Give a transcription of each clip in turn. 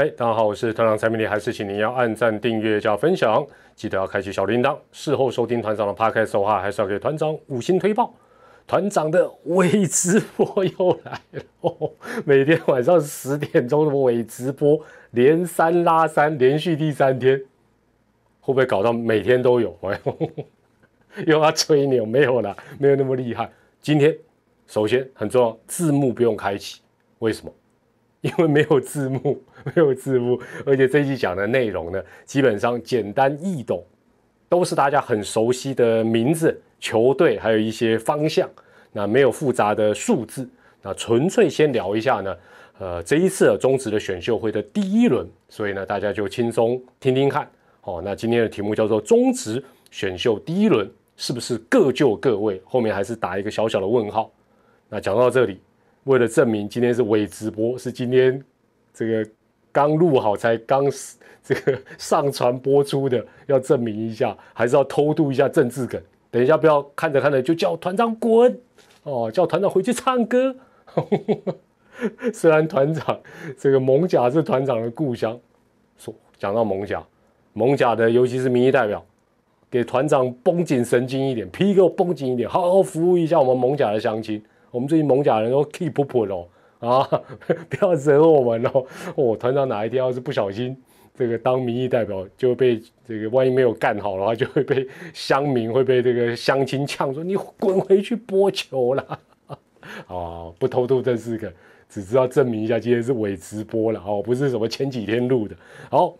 嗨，大家好，我是团长蔡明礼，还是请您要按赞、订阅加分享，记得要开启小铃铛。事后收听团长的 podcast 的话，还是要给团长五星推报。团长的伪直播又来了，哦、每天晚上十点钟的伪直播，连三拉三，连续第三天，会不会搞到每天都有？又要吹牛？没有啦，没有那么厉害。今天首先很重要，字幕不用开启，为什么？因为没有字幕，没有字幕，而且这一集讲的内容呢，基本上简单易懂，都是大家很熟悉的名字、球队，还有一些方向。那没有复杂的数字，那纯粹先聊一下呢。呃，这一次中职的选秀会的第一轮，所以呢，大家就轻松听听看。哦，那今天的题目叫做中职选秀第一轮是不是各就各位？后面还是打一个小小的问号。那讲到这里。为了证明今天是伪直播，是今天这个刚录好才刚这个上传播出的，要证明一下，还是要偷渡一下政治梗。等一下不要看着看着就叫团长滚哦，叫团长回去唱歌。虽然团长这个蒙甲是团长的故乡，说讲到蒙甲，蒙甲的尤其是民意代表，给团长绷紧神经一点，皮给我绷紧一点，好好服务一下我们蒙甲的乡亲。我们最近蒙甲人都 keep 不破喽啊！不要惹我们喽！哦，团长哪一天要是不小心这个当民意代表，就会被这个万一没有干好的话，就会被乡民会被这个乡亲呛说你滚回去播球了啊！不偷渡这四个，只知道证明一下今天是伪直播了哦，不是什么前几天录的。好，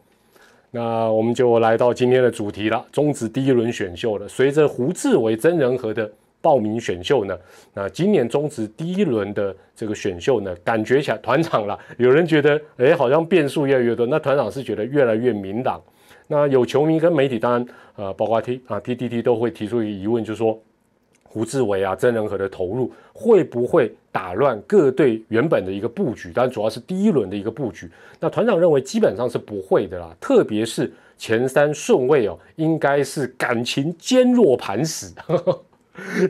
那我们就来到今天的主题了，终止第一轮选秀了。随着胡志伟曾仁和的。报名选秀呢？那今年中职第一轮的这个选秀呢，感觉起来团长了。有人觉得，哎，好像变数越来越多。那团长是觉得越来越明朗。那有球迷跟媒体，当然，呃，包括 T 啊 PTT 都会提出一个疑问，就是说，胡志伟啊、曾仁和的投入会不会打乱各队原本的一个布局？但，主要是第一轮的一个布局。那团长认为基本上是不会的啦。特别是前三顺位哦，应该是感情坚若磐石。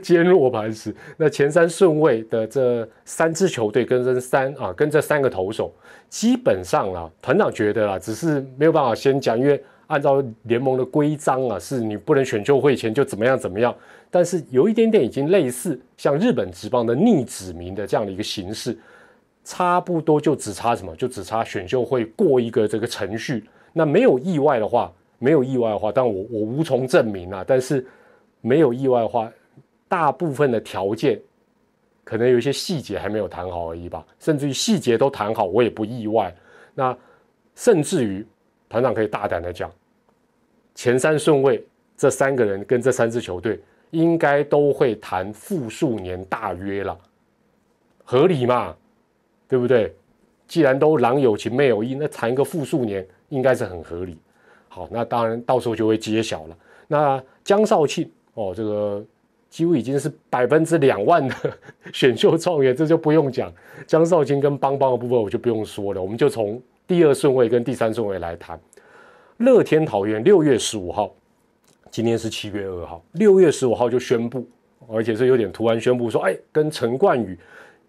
坚若磐石。那前三顺位的这三支球队跟这三啊，跟这三个投手，基本上啊，团长觉得啊，只是没有办法先讲，因为按照联盟的规章啊，是你不能选秀会前就怎么样怎么样。但是有一点点已经类似像日本职棒的逆指名的这样的一个形式，差不多就只差什么，就只差选秀会过一个这个程序。那没有意外的话，没有意外的话，但我我无从证明啊。但是没有意外的话。大部分的条件，可能有一些细节还没有谈好而已吧，甚至于细节都谈好，我也不意外。那甚至于团长可以大胆的讲，前三顺位这三个人跟这三支球队，应该都会谈复数年大约了，合理嘛？对不对？既然都郎有情妹有意，那谈一个复数年应该是很合理。好，那当然到时候就会揭晓了。那江少庆哦，这个。几乎已经是百分之两万的选秀状元，这就不用讲。江少卿跟邦邦的部分我就不用说了，我们就从第二顺位跟第三顺位来谈。乐天桃园六月十五号，今天是七月二号，六月十五号就宣布，而且是有点突然宣布说，哎，跟陈冠宇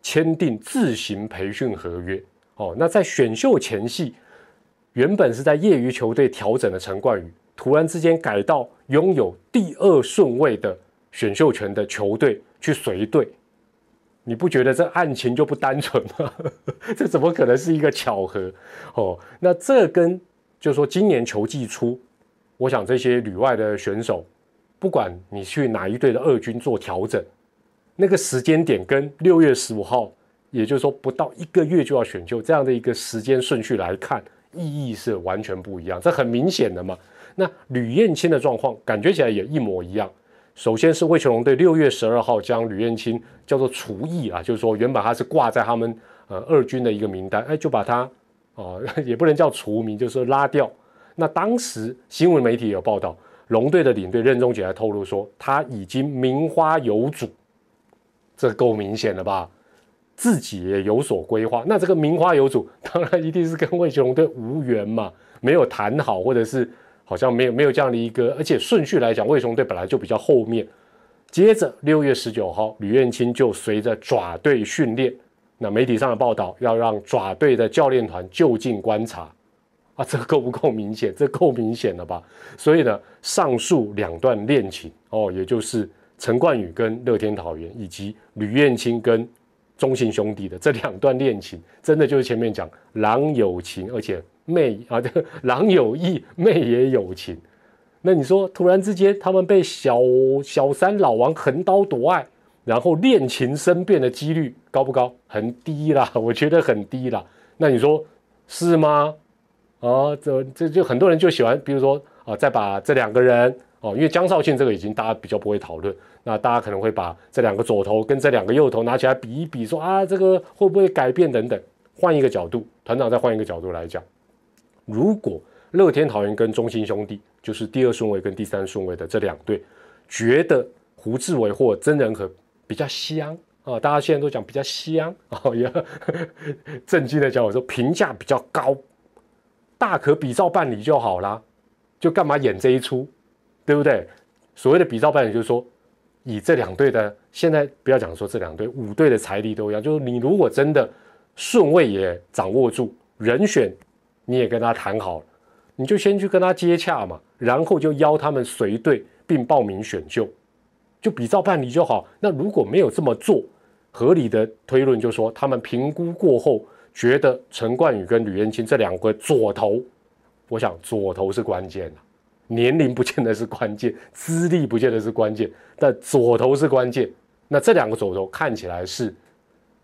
签订自行培训合约。哦，那在选秀前夕，原本是在业余球队调整的陈冠宇，突然之间改到拥有第二顺位的。选秀权的球队去随队，你不觉得这案情就不单纯吗？这怎么可能是一个巧合？哦，那这跟就是说今年球季初，我想这些旅外的选手，不管你去哪一队的二军做调整，那个时间点跟六月十五号，也就是说不到一个月就要选秀这样的一个时间顺序来看，意义是完全不一样。这很明显的嘛。那吕燕青的状况，感觉起来也一模一样。首先是魏全龙队六月十二号将吕彦青叫做除役啊，就是说原本他是挂在他们呃二军的一个名单，哎，就把他哦 也不能叫除名，就是拉掉。那当时新闻媒体有报道，龙队的领队任中杰还透露说他已经名花有主，这够明显了吧？自己也有所规划。那这个名花有主，当然一定是跟魏全龙队无缘嘛，没有谈好，或者是。好像没有没有这样的一个，而且顺序来讲，魏雄队本来就比较后面。接着六月十九号，吕彦青就随着爪队训练。那媒体上的报道要让爪队的教练团就近观察。啊，这够不够明显？这够明显了吧？所以呢，上述两段恋情哦，也就是陈冠宇跟乐天桃园，以及吕燕青跟中信兄弟的这两段恋情，真的就是前面讲郎有情，而且妹啊，这 郎有意，妹也有情。那你说，突然之间他们被小小三老王横刀夺爱，然后恋情生变的几率高不高？很低啦，我觉得很低啦。那你说是吗？啊，这这就很多人就喜欢，比如说啊，再把这两个人哦，因为江少庆这个已经大家比较不会讨论，那大家可能会把这两个左头跟这两个右头拿起来比一比，说啊，这个会不会改变等等。换一个角度，团长再换一个角度来讲，如果乐天桃园跟中心兄弟就是第二顺位跟第三顺位的这两队，觉得胡志伟或曾仁和比较香啊，大家现在都讲比较香啊，也震惊的讲我说评价比较高。大可比照办理就好啦，就干嘛演这一出，对不对？所谓的比照办理，就是说，以这两队的现在不要讲说这两队五队的财力都一样，就是你如果真的顺位也掌握住，人选你也跟他谈好了，你就先去跟他接洽嘛，然后就邀他们随队并报名选秀，就比照办理就好。那如果没有这么做，合理的推论就说，他们评估过后。觉得陈冠宇跟吕彦青这两个左投，我想左投是关键年龄不见得是关键，资历不见得是关键，但左投是关键。那这两个左投看起来是，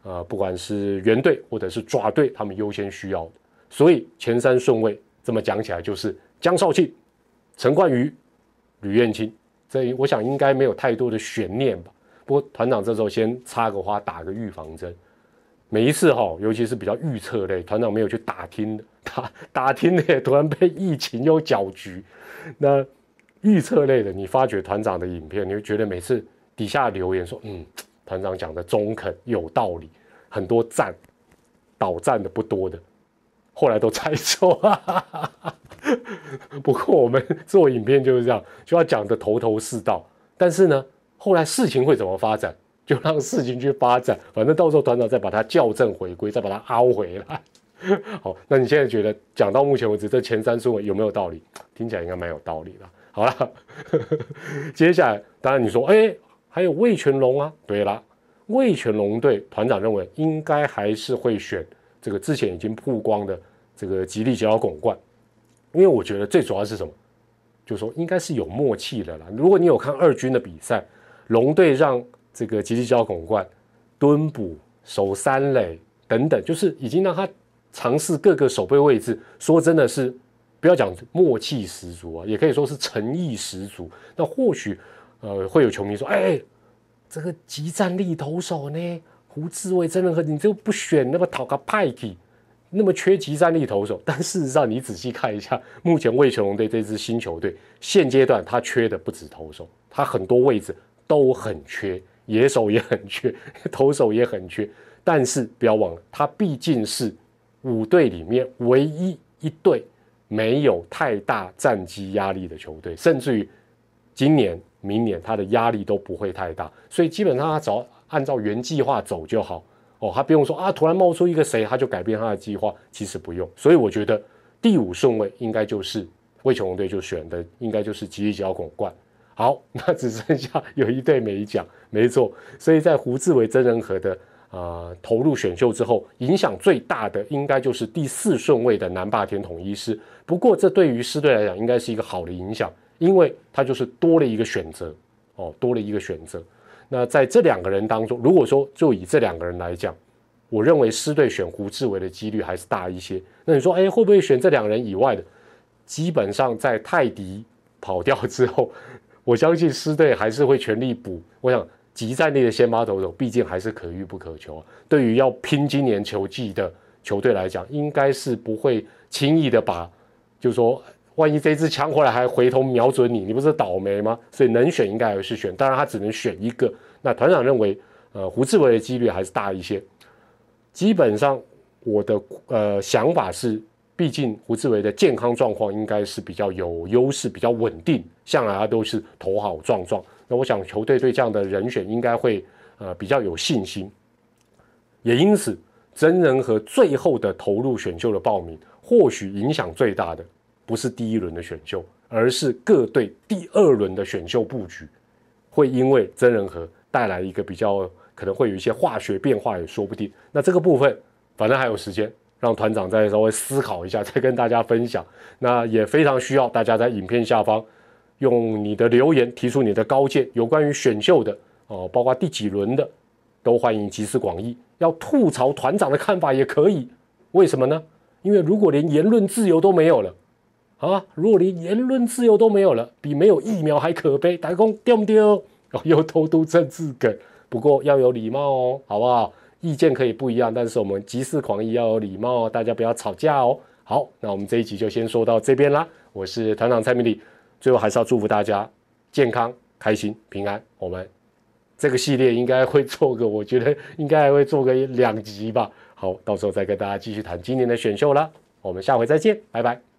呃，不管是原队或者是爪队，他们优先需要的。所以前三顺位这么讲起来就是江少庆、陈冠宇、吕燕青，这我想应该没有太多的悬念吧。不过团长这时候先插个花，打个预防针。每一次哈，尤其是比较预测类，团长没有去打听的，打打听的突然被疫情又搅局。那预测类的，你发觉团长的影片，你会觉得每次底下留言说，嗯，团长讲的中肯有道理，很多赞，倒赞的不多的，后来都猜错。不过我们做影片就是这样，就要讲的头头是道。但是呢，后来事情会怎么发展？就让事情去发展，反正到时候团长再把它校正回归，再把它凹回来。好，那你现在觉得讲到目前为止这前三顺位有没有道理？听起来应该蛮有道理的。好了，接下来当然你说，哎，还有魏全龙啊？对了，魏全龙队团长认为应该还是会选这个之前已经曝光的这个吉利吉奥拱冠，因为我觉得最主要是什么？就是说应该是有默契的啦。如果你有看二军的比赛，龙队让这个吉吉交拱冠、蹲捕、守三垒等等，就是已经让他尝试各个守备位置。说真的是，不要讲默契十足啊，也可以说是诚意十足。那或许，呃，会有球迷说：“哎，这个集战力投手呢？胡志伟真的和你就不选那么讨个派系，那么缺集战力投手。”但事实上，你仔细看一下，目前魏全龙队这支新球队现阶段他缺的不止投手，他很多位置都很缺。野手也很缺，投手也很缺，但是不要忘了，他毕竟是五队里面唯一一队没有太大战绩压力的球队，甚至于今年、明年他的压力都不会太大，所以基本上他找按照原计划走就好哦，他不用说啊，突然冒出一个谁，他就改变他的计划，其实不用。所以我觉得第五顺位应该就是魏球龙队就选的，应该就是吉利吉奥拱冠。好，那只剩下有一队没讲，没错。所以在胡志伟真人和的啊投入选秀之后，影响最大的应该就是第四顺位的南霸天统一师。不过这对于师队来讲，应该是一个好的影响，因为他就是多了一个选择哦，多了一个选择。那在这两个人当中，如果说就以这两个人来讲，我认为师队选胡志伟的几率还是大一些。那你说，哎，会不会选这两个人以外的？基本上在泰迪跑掉之后。我相信狮队还是会全力补。我想，集战力的先发投手毕竟还是可遇不可求。对于要拼今年球季的球队来讲，应该是不会轻易的把，就是说，万一这支枪回来还回头瞄准你，你不是倒霉吗？所以能选应该还是选，当然他只能选一个。那团长认为，呃，胡志伟的几率还是大一些。基本上，我的呃想法是。毕竟胡志伟的健康状况应该是比较有优势、比较稳定，向来他都是头好壮壮。那我想球队对这样的人选应该会呃比较有信心，也因此真人和最后的投入选秀的报名或许影响最大的不是第一轮的选秀，而是各队第二轮的选秀布局，会因为真人和带来一个比较可能会有一些化学变化也说不定。那这个部分反正还有时间，让团长再稍微思考一下，再跟大家分享。那也非常需要大家在影片下方用你的留言提出你的高见，有关于选秀的哦，包括第几轮的，都欢迎集思广益。要吐槽团长的看法也可以，为什么呢？因为如果连言论自由都没有了，啊，如果连言论自由都没有了，比没有疫苗还可悲。打工丢不丢？哦，又偷渡政治梗。不过要有礼貌哦，好不好？意见可以不一样，但是我们集思广益要有礼貌哦，大家不要吵架哦。好，那我们这一集就先说到这边啦。我是团长蔡明礼，最后还是要祝福大家健康、开心、平安。我们这个系列应该会做个，我觉得应该还会做个两集吧。好，到时候再跟大家继续谈今年的选秀了。我们下回再见，拜拜。